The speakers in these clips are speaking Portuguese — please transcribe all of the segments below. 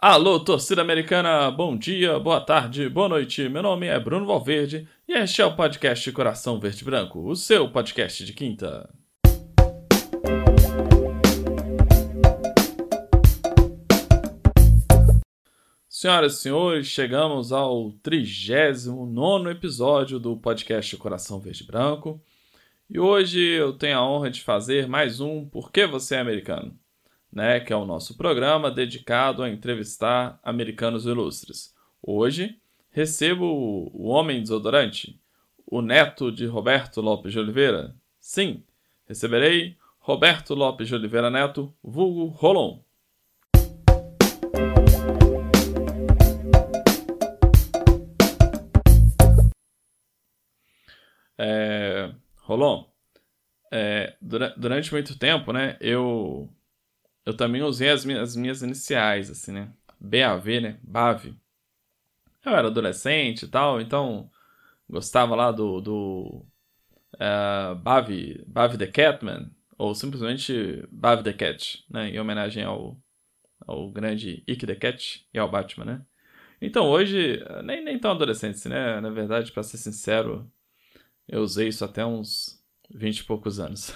Alô, torcida americana, bom dia, boa tarde, boa noite. Meu nome é Bruno Valverde e este é o podcast Coração Verde Branco, o seu podcast de quinta. Senhoras e senhores, chegamos ao 39 episódio do podcast Coração Verde Branco e hoje eu tenho a honra de fazer mais um Por que Você é Americano? Né, que é o nosso programa dedicado a entrevistar americanos ilustres. Hoje recebo o homem desodorante, o neto de Roberto Lopes de Oliveira. Sim, receberei Roberto Lopes de Oliveira Neto, vulgo Rolon. É, Rolon, é, durante muito tempo, né, eu eu também usei as minhas, as minhas iniciais, assim, né? BAV, né? BAV. Eu era adolescente e tal, então gostava lá do, do uh, Bavi, Bavi the Catman, ou simplesmente Bavi the Cat, né? Em homenagem ao, ao grande Ick the Cat e ao Batman, né? Então hoje, nem, nem tão adolescente, né? Na verdade, para ser sincero, eu usei isso até uns 20 e poucos anos.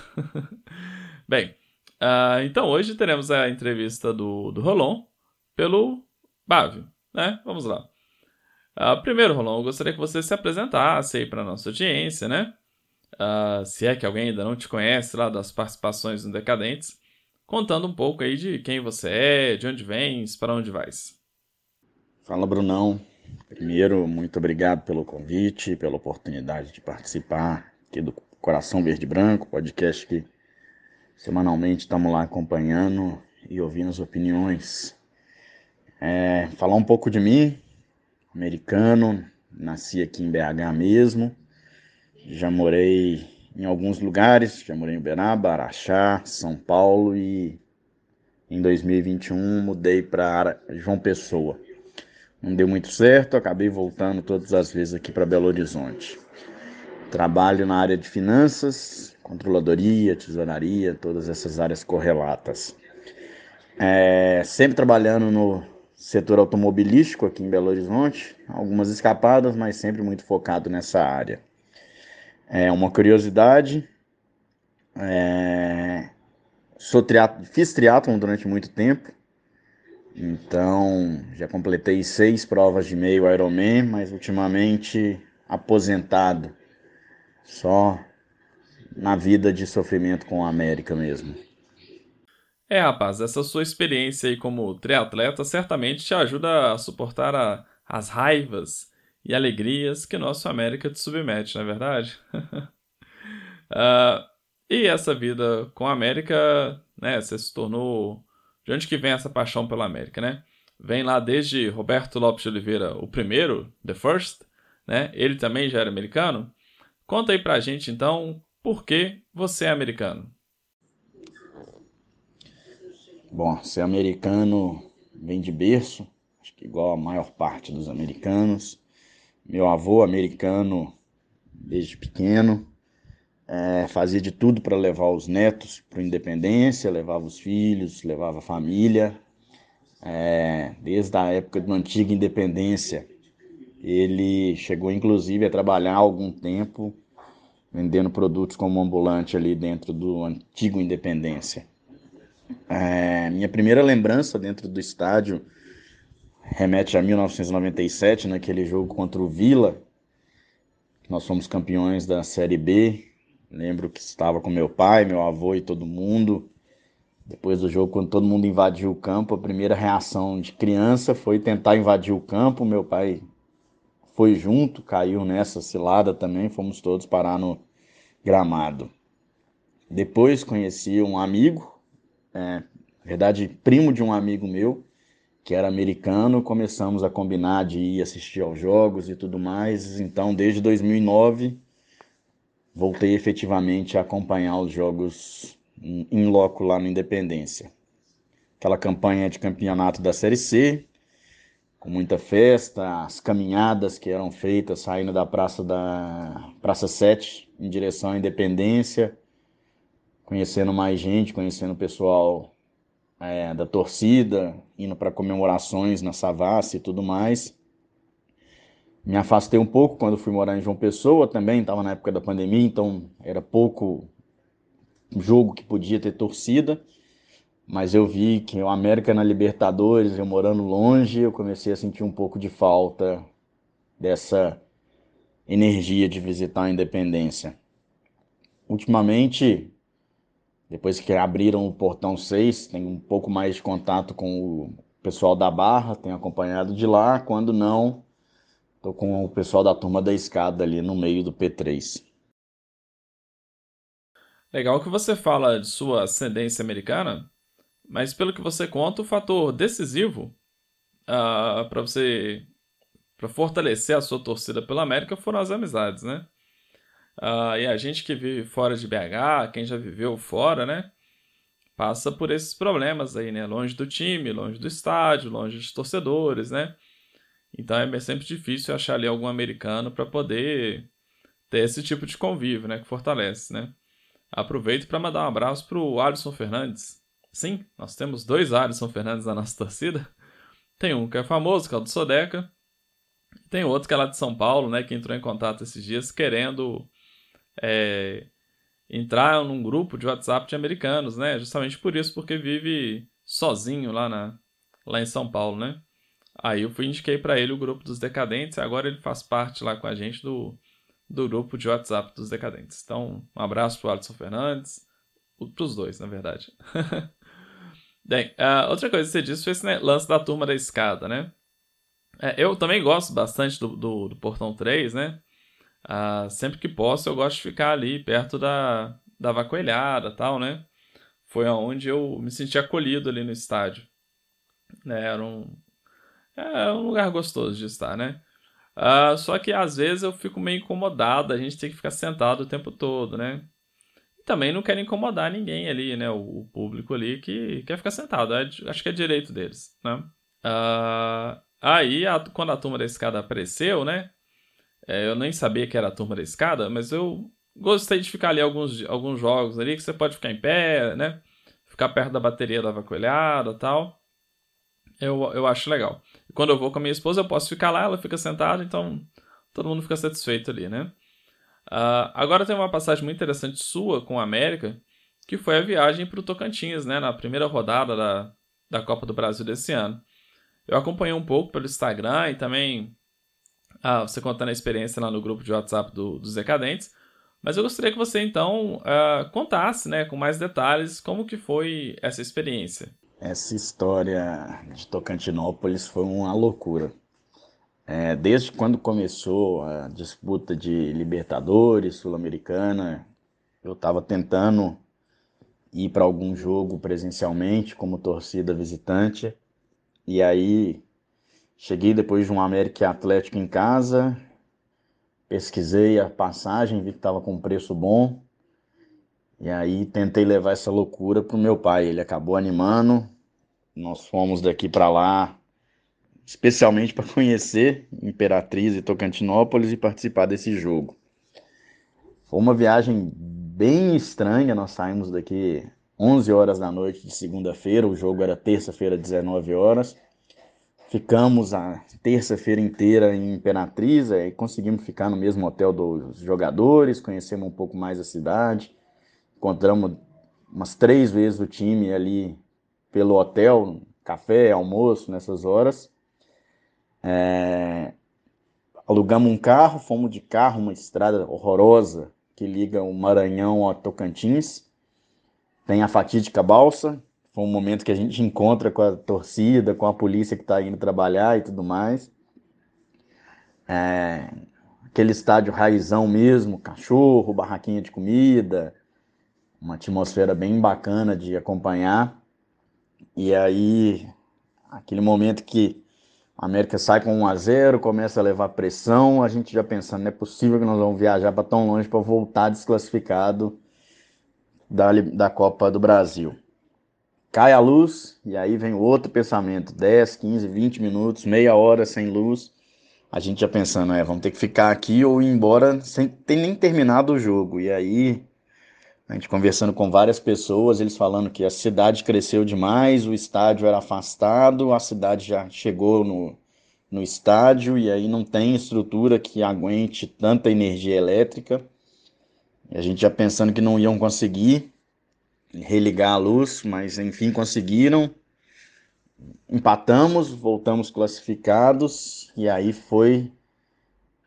Bem, Uh, então hoje teremos a entrevista do, do Rolon pelo Bávio, né? Vamos lá. Uh, primeiro, Rolon, eu gostaria que você se apresentasse aí para nossa audiência, né? Uh, se é que alguém ainda não te conhece lá das participações no Decadentes, contando um pouco aí de quem você é, de onde vens, para onde vais. Fala, Brunão. Primeiro, muito obrigado pelo convite, pela oportunidade de participar aqui do Coração Verde Branco, podcast que Semanalmente estamos lá acompanhando e ouvindo as opiniões. É, falar um pouco de mim, americano, nasci aqui em BH mesmo, já morei em alguns lugares, já morei em Uberaba, Araxá, São Paulo e em 2021 mudei para João Pessoa. Não deu muito certo, acabei voltando todas as vezes aqui para Belo Horizonte. Trabalho na área de finanças, controladoria, tesouraria, todas essas áreas correlatas. É, sempre trabalhando no setor automobilístico aqui em Belo Horizonte, algumas escapadas, mas sempre muito focado nessa área. É uma curiosidade, é, sou triat, fiz triatlon durante muito tempo, então já completei seis provas de meio Ironman, mas ultimamente aposentado, só na vida de sofrimento com a América mesmo. É, rapaz, essa sua experiência aí como triatleta certamente te ajuda a suportar a, as raivas e alegrias que nosso América te submete, não é verdade? uh, e essa vida com a América, né, você se tornou... De onde que vem essa paixão pela América, né? Vem lá desde Roberto Lopes de Oliveira, o primeiro, the first, né? Ele também já era americano. Conta aí pra gente, então, por que você é americano? Bom, ser americano vem de berço, acho que igual a maior parte dos americanos. Meu avô americano desde pequeno, é, fazia de tudo para levar os netos para a independência, levava os filhos, levava a família. É, desde a época da antiga independência, ele chegou inclusive a trabalhar algum tempo vendendo produtos como ambulante ali dentro do antigo Independência. É, minha primeira lembrança dentro do estádio remete a 1997, naquele jogo contra o Vila. Nós fomos campeões da Série B. Lembro que estava com meu pai, meu avô e todo mundo. Depois do jogo, quando todo mundo invadiu o campo, a primeira reação de criança foi tentar invadir o campo. Meu pai foi junto, caiu nessa cilada também, fomos todos parar no gramado. Depois conheci um amigo, é, na verdade, primo de um amigo meu, que era americano, começamos a combinar de ir assistir aos jogos e tudo mais. Então, desde 2009, voltei efetivamente a acompanhar os jogos em loco lá no Independência. Aquela campanha de campeonato da Série C, com muita festa, as caminhadas que eram feitas saindo da Praça da Praça 7 em direção à Independência, conhecendo mais gente, conhecendo o pessoal é, da torcida, indo para comemorações na Savassi e tudo mais. Me afastei um pouco quando fui morar em João Pessoa também, estava na época da pandemia, então era pouco jogo que podia ter torcida. Mas eu vi que o América na Libertadores, eu morando longe, eu comecei a sentir um pouco de falta dessa energia de visitar a Independência. Ultimamente, depois que abriram o portão 6, tenho um pouco mais de contato com o pessoal da Barra, tenho acompanhado de lá. Quando não, estou com o pessoal da turma da escada ali no meio do P3. Legal que você fala de sua ascendência americana, mas pelo que você conta, o fator decisivo uh, ah, para você para fortalecer a sua torcida pela América foram as amizades, né? Uh, e a gente que vive fora de BH, quem já viveu fora, né? Passa por esses problemas aí, né? Longe do time, longe do estádio, longe dos torcedores, né? Então é sempre difícil achar ali algum americano para poder ter esse tipo de convívio, né? Que fortalece, né? Aproveito para mandar um abraço para o Alisson Fernandes. Sim, nós temos dois Alisson Fernandes na nossa torcida. Tem um que é famoso, que é o do Sodeca. Tem outro que é lá de São Paulo, né? Que entrou em contato esses dias querendo é, entrar num grupo de WhatsApp de americanos, né? Justamente por isso, porque vive sozinho lá, na, lá em São Paulo, né? Aí eu fui indiquei para ele o grupo dos decadentes, agora ele faz parte lá com a gente do, do grupo de WhatsApp dos decadentes. Então, um abraço pro Alisson Fernandes, pros dois, na verdade. Bem, uh, outra coisa que você disse foi esse né, lance da turma da escada, né? É, eu também gosto bastante do, do, do Portão 3, né? Ah, sempre que posso, eu gosto de ficar ali perto da, da vacoelhada tal, né? Foi onde eu me senti acolhido ali no estádio. Né? Era um, é um lugar gostoso de estar, né? Ah, só que às vezes eu fico meio incomodado, a gente tem que ficar sentado o tempo todo, né? E também não quero incomodar ninguém ali, né? O, público ali que quer ficar sentado, é, acho que é direito deles, né? Ah, aí, a, quando a turma da escada apareceu, né? É, eu nem sabia que era a turma da escada, mas eu gostei de ficar ali alguns, alguns jogos ali que você pode ficar em pé, né? Ficar perto da bateria da vacoelhada tal. Eu, eu acho legal. E quando eu vou com a minha esposa, eu posso ficar lá, ela fica sentada, então todo mundo fica satisfeito ali, né? Uh, agora tem uma passagem muito interessante sua com a América, que foi a viagem para o Tocantins, né? Na primeira rodada da, da Copa do Brasil desse ano. Eu acompanhei um pouco pelo Instagram e também ah, você contando a experiência lá no grupo de WhatsApp do, dos Decadentes. Mas eu gostaria que você então uh, contasse, né, com mais detalhes, como que foi essa experiência. Essa história de Tocantinópolis foi uma loucura. É, desde quando começou a disputa de Libertadores, Sul-Americana, eu estava tentando ir para algum jogo presencialmente como torcida visitante. E aí Cheguei depois de um América Atlético em casa, pesquisei a passagem, vi que estava com preço bom. E aí tentei levar essa loucura pro meu pai. Ele acabou animando. Nós fomos daqui para lá, especialmente para conhecer Imperatriz e Tocantinópolis e participar desse jogo. Foi uma viagem bem estranha. Nós saímos daqui 11 horas da noite de segunda-feira. O jogo era terça-feira, 19 horas. Ficamos a terça-feira inteira em Imperatriz e conseguimos ficar no mesmo hotel dos jogadores, conhecemos um pouco mais a cidade. Encontramos umas três vezes o time ali pelo hotel, café, almoço, nessas horas. É... Alugamos um carro, fomos de carro, uma estrada horrorosa que liga o Maranhão ao Tocantins. Tem a fatídica balsa, foi um momento que a gente encontra com a torcida, com a polícia que está indo trabalhar e tudo mais. É, aquele estádio raizão mesmo, cachorro, barraquinha de comida, uma atmosfera bem bacana de acompanhar. E aí, aquele momento que a América sai com 1 a 0 começa a levar pressão, a gente já pensando, não é possível que nós vamos viajar para tão longe para voltar desclassificado da, da Copa do Brasil. Cai a luz e aí vem outro pensamento, 10, 15, 20 minutos, meia hora sem luz. A gente já pensando, é, vamos ter que ficar aqui ou ir embora sem ter nem terminado o jogo. E aí A gente conversando com várias pessoas, eles falando que a cidade cresceu demais, o estádio era afastado, a cidade já chegou no, no estádio e aí não tem estrutura que aguente tanta energia elétrica. E a gente já pensando que não iam conseguir religar a luz, mas enfim conseguiram. Empatamos, voltamos classificados e aí foi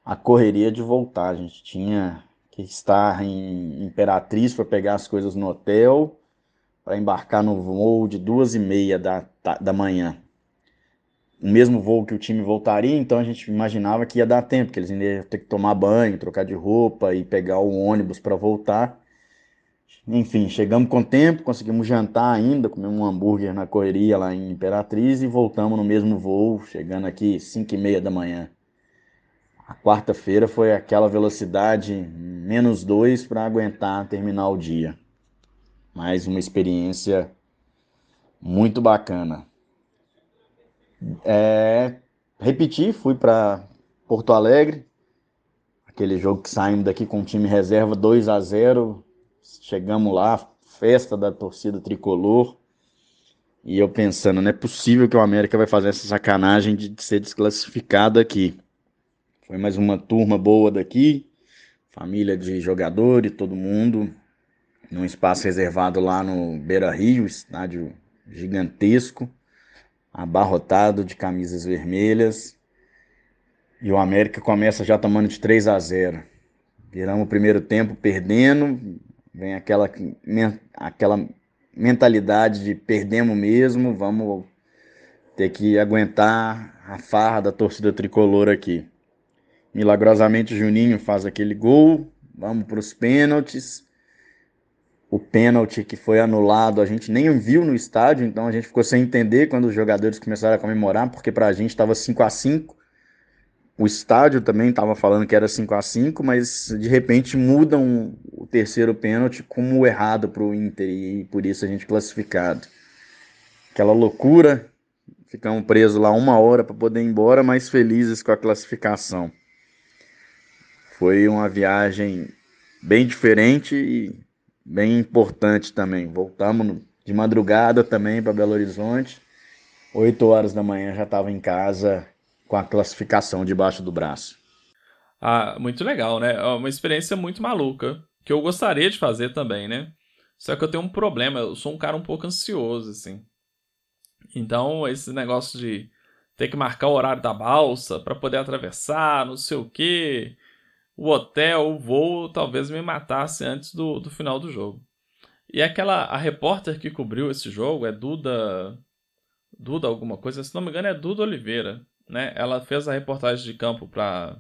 a correria de voltar. A gente tinha que estar em Imperatriz para pegar as coisas no hotel, para embarcar no voo de duas e meia da, da manhã. O mesmo voo que o time voltaria, então a gente imaginava que ia dar tempo, que eles iam ter que tomar banho, trocar de roupa e pegar o ônibus para voltar. Enfim, chegamos com tempo, conseguimos jantar ainda, comemos um hambúrguer na correria lá em Imperatriz e voltamos no mesmo voo, chegando aqui 5 e meia da manhã. A quarta-feira foi aquela velocidade menos dois para aguentar terminar o dia. Mais uma experiência muito bacana. É, repeti, fui para Porto Alegre, aquele jogo que saímos daqui com o time reserva 2 a 0 Chegamos lá, festa da torcida tricolor. E eu pensando, não é possível que o América vai fazer essa sacanagem de ser desclassificado aqui. Foi mais uma turma boa daqui, família de jogadores, todo mundo, num espaço reservado lá no Beira Rio, estádio gigantesco, abarrotado de camisas vermelhas. E o América começa já tomando de 3 a 0. Viramos o primeiro tempo perdendo, vem aquela, aquela mentalidade de perdemos mesmo, vamos ter que aguentar a farra da torcida tricolor aqui. Milagrosamente o Juninho faz aquele gol. Vamos para os pênaltis. O pênalti que foi anulado a gente nem viu no estádio, então a gente ficou sem entender quando os jogadores começaram a comemorar, porque para a gente estava 5 a 5 O estádio também estava falando que era 5 a 5 mas de repente mudam o terceiro pênalti como errado para o Inter e por isso a gente classificado. Aquela loucura, ficamos presos lá uma hora para poder ir embora, mas felizes com a classificação. Foi uma viagem bem diferente e bem importante também. Voltamos de madrugada também para Belo Horizonte. 8 horas da manhã já estava em casa com a classificação debaixo do braço. Ah, muito legal, né? É uma experiência muito maluca, que eu gostaria de fazer também, né? Só que eu tenho um problema, eu sou um cara um pouco ansioso, assim. Então, esse negócio de ter que marcar o horário da balsa para poder atravessar, não sei o quê o hotel, o voo, talvez me matasse antes do, do final do jogo. E aquela a repórter que cobriu esse jogo é Duda Duda alguma coisa, se não me engano é Duda Oliveira, né? Ela fez a reportagem de campo para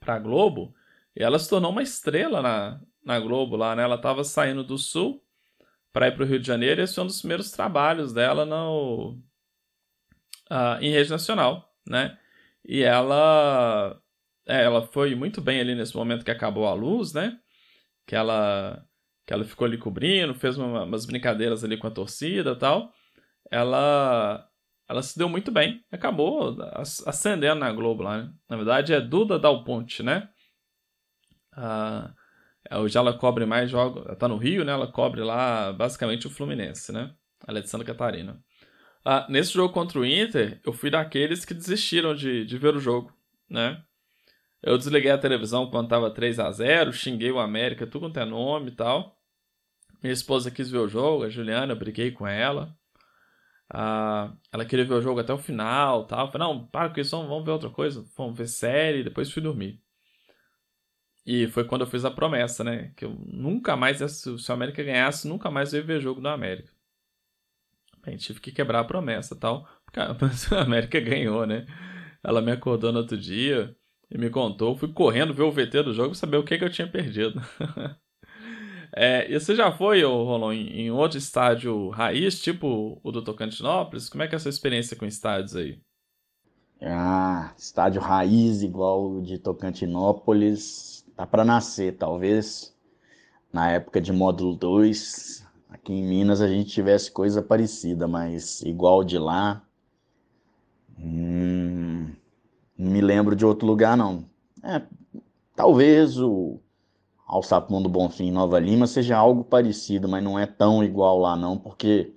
para Globo e ela se tornou uma estrela na, na Globo lá, né? Ela estava saindo do Sul para ir para o Rio de Janeiro e esse foi um dos primeiros trabalhos dela no uh, em rede nacional, né? E ela é, ela foi muito bem ali nesse momento que acabou a luz, né? Que ela, que ela ficou ali cobrindo, fez uma, umas brincadeiras ali com a torcida e tal. Ela, ela se deu muito bem. Acabou ascendendo na Globo lá, né? Na verdade é Duda Dal Ponte, né? Ah, hoje ela cobre mais jogos. Ela tá no Rio, né? Ela cobre lá basicamente o Fluminense, né? É Santa Catarina. Ah, nesse jogo contra o Inter, eu fui daqueles que desistiram de, de ver o jogo, né? Eu desliguei a televisão quando tava 3 a 0 xinguei o América, tudo quanto é nome e tal. Minha esposa quis ver o jogo, a Juliana, eu briguei com ela. Ah, ela queria ver o jogo até o final tal. Falei, não, para com isso, vamos ver outra coisa. Vamos ver série, depois fui dormir. E foi quando eu fiz a promessa, né? Que eu nunca mais, se o América ganhasse, nunca mais eu ia ver jogo do América. Bem, tive que quebrar a promessa tal. Porque a América ganhou, né? Ela me acordou no outro dia e me contou. Fui correndo ver o VT do jogo saber o que, que eu tinha perdido. é, e você já foi, Rolon, em, em outro estádio raiz, tipo o do Tocantinópolis? Como é que é essa experiência com estádios aí? Ah, estádio raiz igual o de Tocantinópolis, tá para nascer, talvez na época de módulo 2, aqui em Minas a gente tivesse coisa parecida, mas igual de lá, hum, não me lembro de outro lugar, não. É, talvez o, ao Sapão do Bonfim em Nova Lima seja algo parecido, mas não é tão igual lá não, porque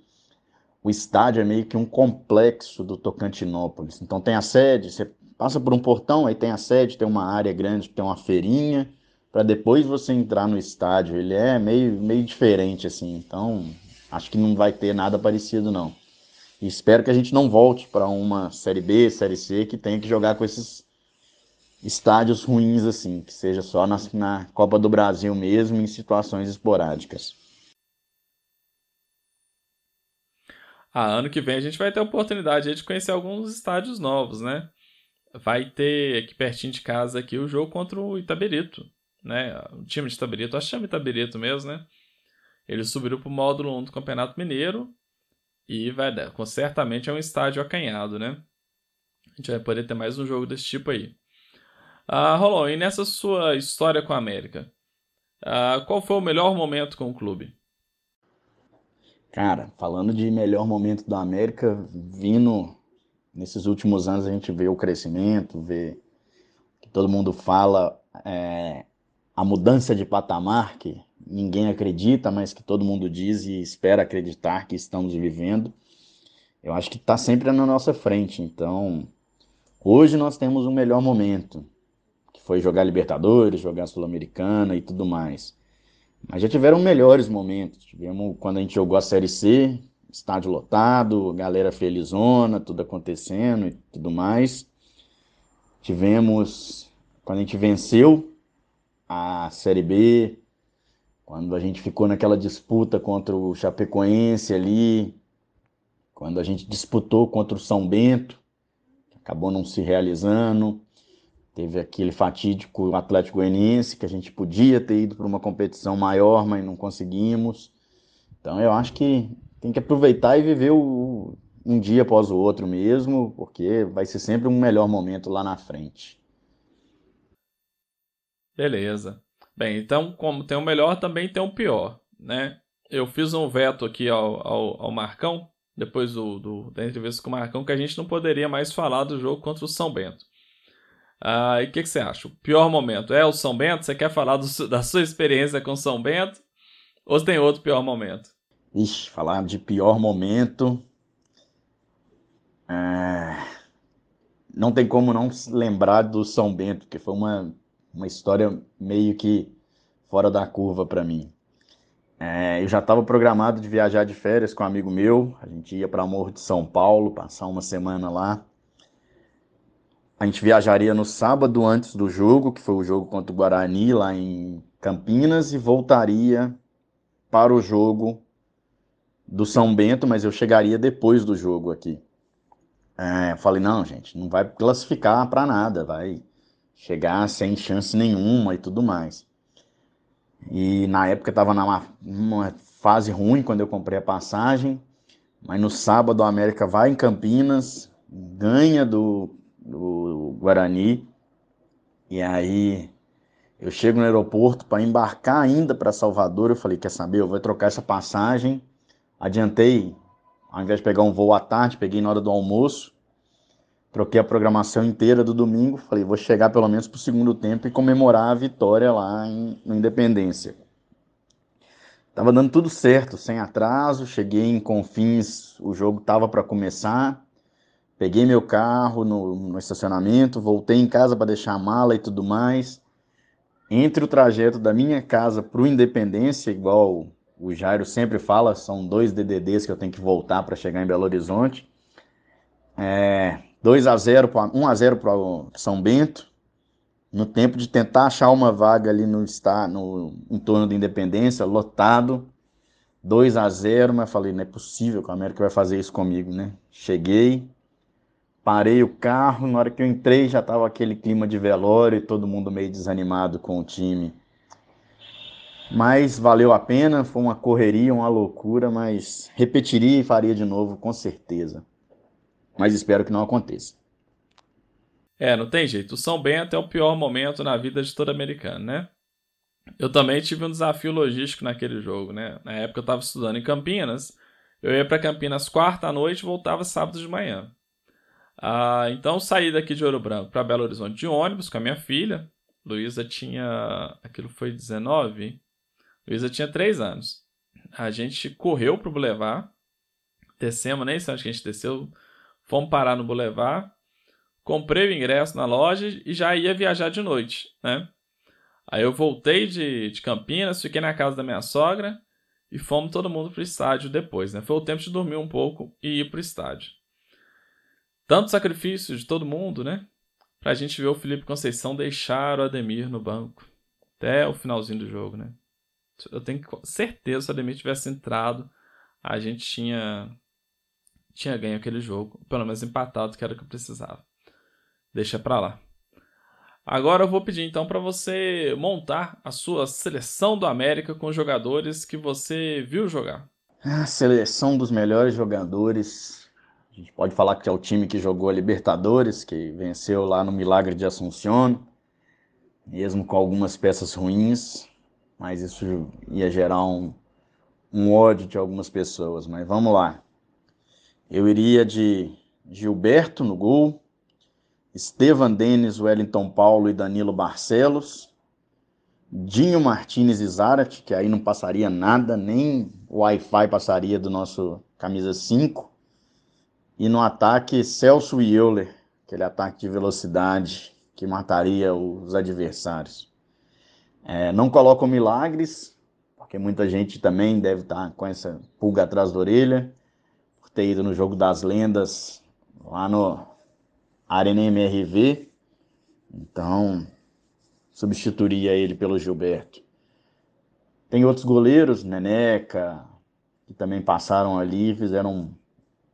o estádio é meio que um complexo do Tocantinópolis. Então tem a sede, você passa por um portão, aí tem a sede, tem uma área grande, tem uma feirinha, para depois você entrar no estádio. Ele é meio, meio diferente assim, então acho que não vai ter nada parecido não. Espero que a gente não volte para uma série B, série C que tenha que jogar com esses estádios ruins assim, que seja só na, na Copa do Brasil mesmo, em situações esporádicas. Ah, ano que vem a gente vai ter a oportunidade de conhecer alguns estádios novos, né? Vai ter aqui pertinho de casa aqui o jogo contra o Itaberito, né? O time de Itaberito, acho que chama Itaberito mesmo, né? Ele subiu para o módulo 1 do Campeonato Mineiro e vai dar, certamente é um estádio acanhado, né? A gente vai poder ter mais um jogo desse tipo aí. Ah, Rolon, e nessa sua história com a América, ah, qual foi o melhor momento com o clube? Cara, falando de melhor momento da América, vindo nesses últimos anos a gente vê o crescimento, vê que todo mundo fala é, a mudança de patamar que ninguém acredita, mas que todo mundo diz e espera acreditar que estamos vivendo. Eu acho que está sempre na nossa frente. Então, hoje nós temos um melhor momento foi jogar Libertadores, jogar Sul-Americana e tudo mais. Mas já tiveram melhores momentos. Tivemos quando a gente jogou a Série C, estádio lotado, galera felizona, tudo acontecendo e tudo mais. Tivemos quando a gente venceu a Série B, quando a gente ficou naquela disputa contra o Chapecoense ali, quando a gente disputou contra o São Bento, acabou não se realizando. Teve aquele fatídico Atlético Goianiense, que a gente podia ter ido para uma competição maior, mas não conseguimos. Então eu acho que tem que aproveitar e viver o, um dia após o outro mesmo, porque vai ser sempre um melhor momento lá na frente. Beleza. Bem, então, como tem o melhor, também tem o pior, né? Eu fiz um veto aqui ao, ao, ao Marcão, depois do, do, da entrevista com o Marcão, que a gente não poderia mais falar do jogo contra o São Bento. Ah, e o que, que, você acha? O pior momento é o São Bento? Você quer falar do, da sua experiência com São Bento? Ou tem outro pior momento? Ixi, falar de pior momento. É... Não tem como não lembrar do São Bento, que foi uma, uma história meio que fora da curva para mim. É, eu já estava programado de viajar de férias com um amigo meu. A gente ia para Morro de São Paulo, passar uma semana lá. A gente viajaria no sábado antes do jogo, que foi o jogo contra o Guarani lá em Campinas, e voltaria para o jogo do São Bento, mas eu chegaria depois do jogo aqui. É, falei, não, gente, não vai classificar para nada, vai chegar sem chance nenhuma e tudo mais. E na época estava numa fase ruim quando eu comprei a passagem, mas no sábado a América vai em Campinas, ganha do do Guarani. E aí eu chego no aeroporto para embarcar ainda para Salvador. Eu falei: quer saber? Eu vou trocar essa passagem. Adiantei, ao invés de pegar um voo à tarde, peguei na hora do almoço. Troquei a programação inteira do domingo. Falei: vou chegar pelo menos para o segundo tempo e comemorar a vitória lá em, no Independência. Tava dando tudo certo, sem atraso. Cheguei em Confins, o jogo tava para começar. Peguei meu carro no, no estacionamento, voltei em casa para deixar a mala e tudo mais. Entre o trajeto da minha casa para o Independência, igual o Jairo sempre fala, são dois DDDs que eu tenho que voltar para chegar em Belo Horizonte. É, 2 a 0 1 a 0 para São Bento. No tempo de tentar achar uma vaga ali no está no entorno da Independência, lotado. 2 a 0, mas falei, não é possível que o América vai fazer isso comigo, né? Cheguei, Parei o carro, na hora que eu entrei já estava aquele clima de velório e todo mundo meio desanimado com o time. Mas valeu a pena, foi uma correria, uma loucura, mas repetiria e faria de novo com certeza. Mas espero que não aconteça. É, não tem jeito. O São Bento é o pior momento na vida de todo americano, né? Eu também tive um desafio logístico naquele jogo, né? Na época eu estava estudando em Campinas. Eu ia para Campinas quarta à noite e voltava sábado de manhã. Ah, então saí daqui de Ouro Branco para Belo Horizonte de ônibus com a minha filha. Luísa tinha. Aquilo foi 19? Luísa tinha 3 anos. A gente correu pro Boulevard. Descemos, nem sei onde que a gente desceu. Fomos parar no Boulevard. Comprei o ingresso na loja e já ia viajar de noite, né? Aí eu voltei de, de Campinas, fiquei na casa da minha sogra e fomos todo mundo pro estádio depois, né? Foi o tempo de dormir um pouco e ir pro estádio. Tanto sacrifício de todo mundo, né? Pra gente ver o Felipe Conceição deixar o Ademir no banco. Até o finalzinho do jogo, né? Eu tenho certeza se o Ademir tivesse entrado, a gente tinha tinha ganho aquele jogo, pelo menos empatado, que era o que eu precisava. Deixa pra lá. Agora eu vou pedir então para você montar a sua seleção do América com jogadores que você viu jogar. A seleção dos melhores jogadores. A gente pode falar que é o time que jogou a Libertadores, que venceu lá no Milagre de Assunção, mesmo com algumas peças ruins, mas isso ia gerar um, um ódio de algumas pessoas. Mas vamos lá. Eu iria de Gilberto no gol, Estevan Denis, Wellington Paulo e Danilo Barcelos, Dinho Martinez e Zarat, que aí não passaria nada, nem o Wi-Fi passaria do nosso camisa 5. E no ataque, Celso e Euler, aquele ataque de velocidade que mataria os adversários. É, não colocam milagres, porque muita gente também deve estar com essa pulga atrás da orelha, por ter ido no jogo das lendas lá no Arena MRV. Então, substituiria ele pelo Gilberto. Tem outros goleiros, Neneca, que também passaram ali e fizeram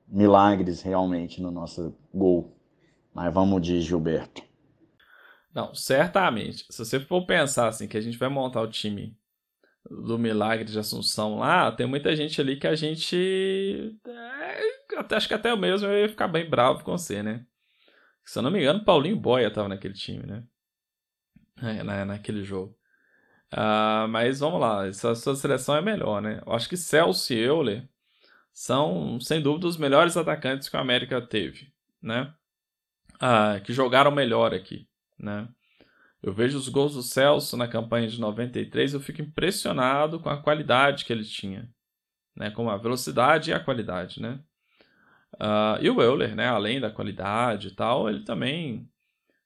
milagres realmente no nosso gol. Mas vamos de Gilberto. Não, certamente. Se você for pensar assim, que a gente vai montar o time do Milagre de Assunção lá, tem muita gente ali que a gente. Acho que até eu mesmo eu ia ficar bem bravo com você, né? Se eu não me engano, Paulinho Boia estava naquele time, né? É, na, naquele jogo. Uh, mas vamos lá, essa sua seleção é melhor, né? Eu acho que Celso e Euler são, sem dúvida, os melhores atacantes que a América teve, né? Uh, que jogaram melhor aqui, né? Eu vejo os gols do Celso na campanha de 93, eu fico impressionado com a qualidade que ele tinha, né? Com a velocidade e a qualidade, né? Uh, e o Euler, né, além da qualidade e tal, ele também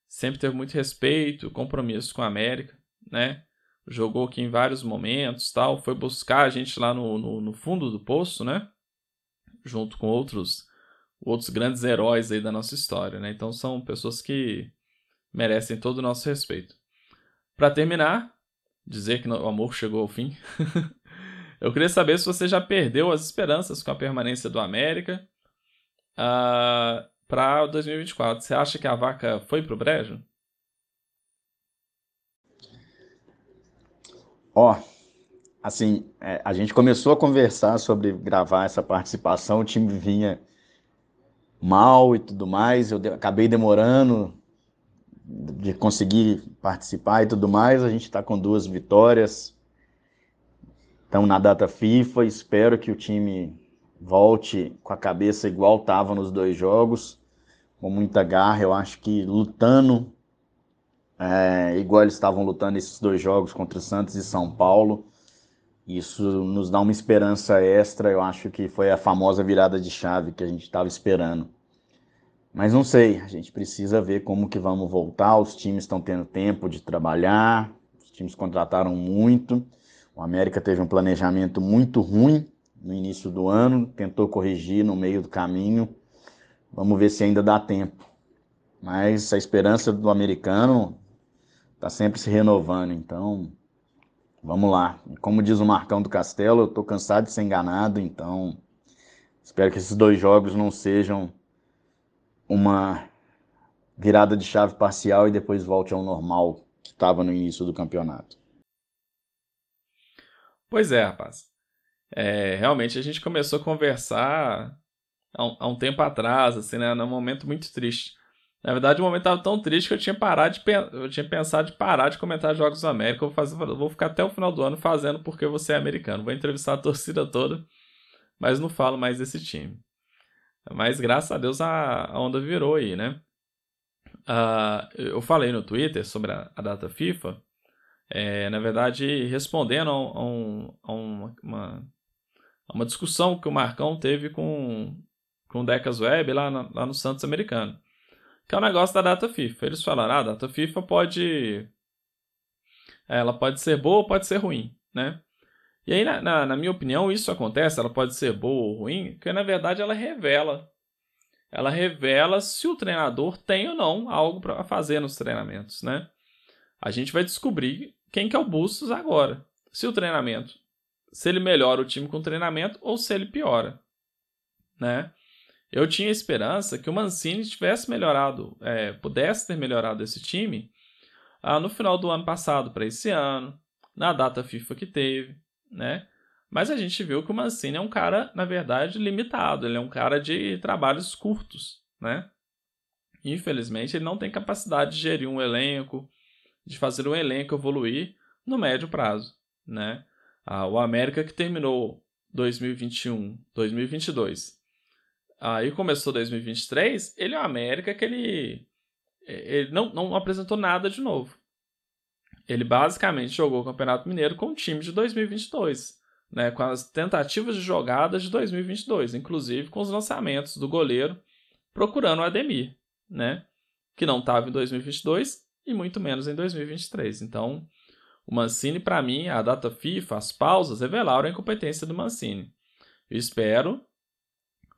sempre teve muito respeito, compromisso com a América, né? Jogou aqui em vários momentos, tal, foi buscar a gente lá no, no, no fundo do poço, né? Junto com outros outros grandes heróis aí da nossa história, né? Então são pessoas que merecem todo o nosso respeito. Para terminar, dizer que o amor chegou ao fim. Eu queria saber se você já perdeu as esperanças com a permanência do América uh, para 2024. Você acha que a vaca foi pro brejo? Ó, oh, assim, é, a gente começou a conversar sobre gravar essa participação, o time vinha mal e tudo mais, eu acabei demorando de conseguir participar e tudo mais, a gente está com duas vitórias, estamos na data FIFA, espero que o time volte com a cabeça igual estava nos dois jogos, com muita garra. Eu acho que lutando, é, igual eles estavam lutando esses dois jogos contra o Santos e São Paulo, isso nos dá uma esperança extra. Eu acho que foi a famosa virada de chave que a gente estava esperando. Mas não sei, a gente precisa ver como que vamos voltar. Os times estão tendo tempo de trabalhar, os times contrataram muito. O América teve um planejamento muito ruim no início do ano, tentou corrigir no meio do caminho. Vamos ver se ainda dá tempo. Mas a esperança do americano está sempre se renovando, então vamos lá. Como diz o Marcão do Castelo, eu estou cansado de ser enganado, então espero que esses dois jogos não sejam uma virada de chave parcial e depois volte ao normal que estava no início do campeonato. Pois é, rapaz. É, realmente a gente começou a conversar há um, há um, tempo atrás, assim, né? Num momento muito triste. Na verdade, o momento estava tão triste que eu tinha parado de eu tinha pensado de parar de comentar jogos da América. Eu vou, fazer, vou ficar até o final do ano fazendo porque você é americano. Vou entrevistar a torcida toda, mas não falo mais desse time. Mas graças a Deus a, a onda virou aí, né? Uh, eu falei no Twitter sobre a, a data FIFA, é, na verdade, respondendo a, um, a uma, uma, discussão que o Marcão teve com, com o Decas Web lá, na, lá no Santos Americano, que é o negócio da data FIFA. Eles falaram, ah, a data FIFA pode... Ela pode ser boa ou pode ser ruim, né? E aí, na, na, na minha opinião, isso acontece, ela pode ser boa ou ruim, porque na verdade ela revela ela revela se o treinador tem ou não algo para fazer nos treinamentos, né? A gente vai descobrir quem que é o Bustos agora. Se o treinamento, se ele melhora o time com treinamento ou se ele piora, né? Eu tinha esperança que o Mancini tivesse melhorado, é, pudesse ter melhorado esse time ah, no final do ano passado para esse ano, na data FIFA que teve, né? Mas a gente viu que o Mancini é um cara, na verdade, limitado. Ele é um cara de trabalhos curtos, né? Infelizmente, ele não tem capacidade de gerir um elenco, de fazer um elenco evoluir no médio prazo, né? Ah, o América que terminou 2021, 2022, aí começou 2023, ele é o América que ele, ele não, não apresentou nada de novo. Ele basicamente jogou o Campeonato Mineiro com o time de 2022 né, com as tentativas de jogadas de 2022, inclusive com os lançamentos do goleiro procurando o Ademir, né, que não estava em 2022 e muito menos em 2023. Então, o Mancini, para mim, a data FIFA, as pausas revelaram a incompetência do Mancini. Eu espero,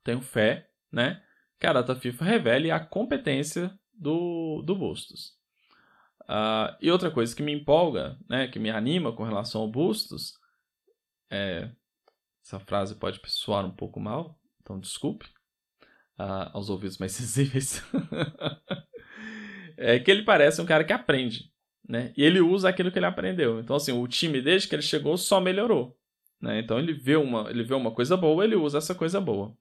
tenho fé, né, que a data FIFA revele a competência do, do Bustos. Uh, e outra coisa que me empolga, né, que me anima com relação ao Bustos, é, essa frase pode soar um pouco mal, então desculpe uh, aos ouvidos mais sensíveis. é que ele parece um cara que aprende, né? E ele usa aquilo que ele aprendeu. Então, assim, o time, desde que ele chegou, só melhorou. Né? Então, ele vê, uma, ele vê uma coisa boa, ele usa essa coisa boa.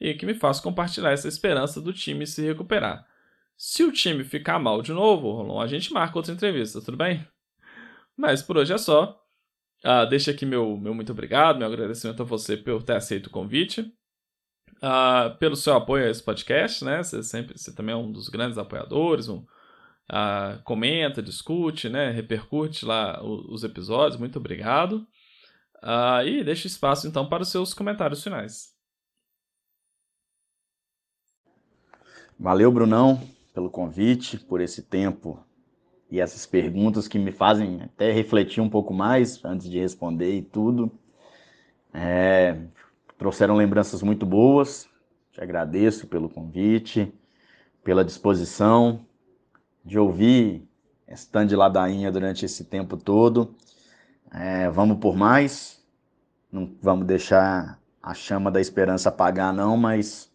E que me faz compartilhar essa esperança do time se recuperar. Se o time ficar mal de novo, Rolon, a gente marca outra entrevista, tudo bem? Mas por hoje é só. Uh, deixa aqui meu, meu muito obrigado, meu agradecimento a você por ter aceito o convite. Uh, pelo seu apoio a esse podcast, né? Você, sempre, você também é um dos grandes apoiadores, um, uh, comenta, discute, né? Repercute lá os, os episódios. Muito obrigado. Uh, e deixa espaço então para os seus comentários finais. Valeu, Brunão, pelo convite, por esse tempo e essas perguntas que me fazem até refletir um pouco mais antes de responder e tudo. É, trouxeram lembranças muito boas. Te agradeço pelo convite, pela disposição de ouvir stand ladainha durante esse tempo todo. É, vamos por mais. Não vamos deixar a chama da esperança apagar, não, mas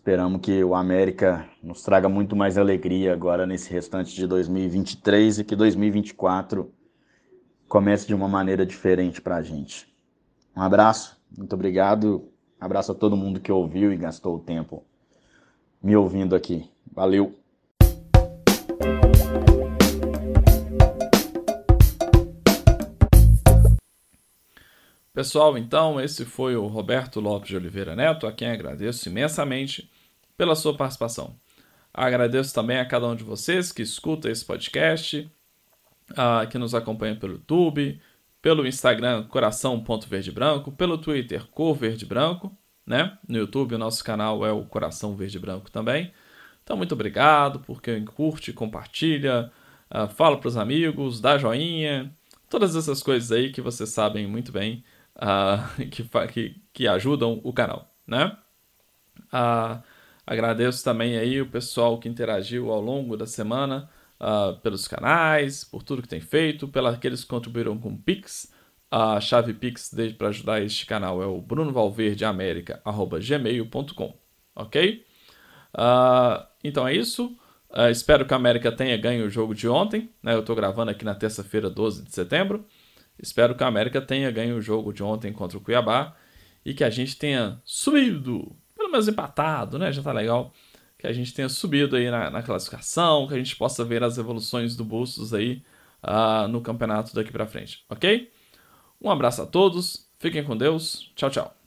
Esperamos que o América nos traga muito mais alegria agora nesse restante de 2023 e que 2024 comece de uma maneira diferente para a gente. Um abraço, muito obrigado. Abraço a todo mundo que ouviu e gastou o tempo me ouvindo aqui. Valeu! Pessoal, então, esse foi o Roberto Lopes de Oliveira Neto, a quem agradeço imensamente pela sua participação. Agradeço também a cada um de vocês que escuta esse podcast, uh, que nos acompanha pelo YouTube, pelo Instagram coração.verdebranco, pelo Twitter cor verde branco, né? No YouTube o nosso canal é o Coração Verde Branco também. Então muito obrigado por quem curte, compartilha, uh, fala para os amigos, dá joinha, todas essas coisas aí que vocês sabem muito bem uh, que, que, que, ajudam o canal, né? Uh, agradeço também aí o pessoal que interagiu ao longo da semana uh, pelos canais, por tudo que tem feito, pelos que contribuíram com Pix. A chave Pix para ajudar este canal é o brunovalverdeamerica.gmail.com, ok? Uh, então é isso. Uh, espero que a América tenha ganho o jogo de ontem. Né? Eu estou gravando aqui na terça-feira, 12 de setembro. Espero que a América tenha ganho o jogo de ontem contra o Cuiabá e que a gente tenha subido, pelo menos empatado, né? Já tá legal. Que a gente tenha subido aí na, na classificação, que a gente possa ver as evoluções do Bustos aí uh, no campeonato daqui para frente, ok? Um abraço a todos, fiquem com Deus, tchau, tchau.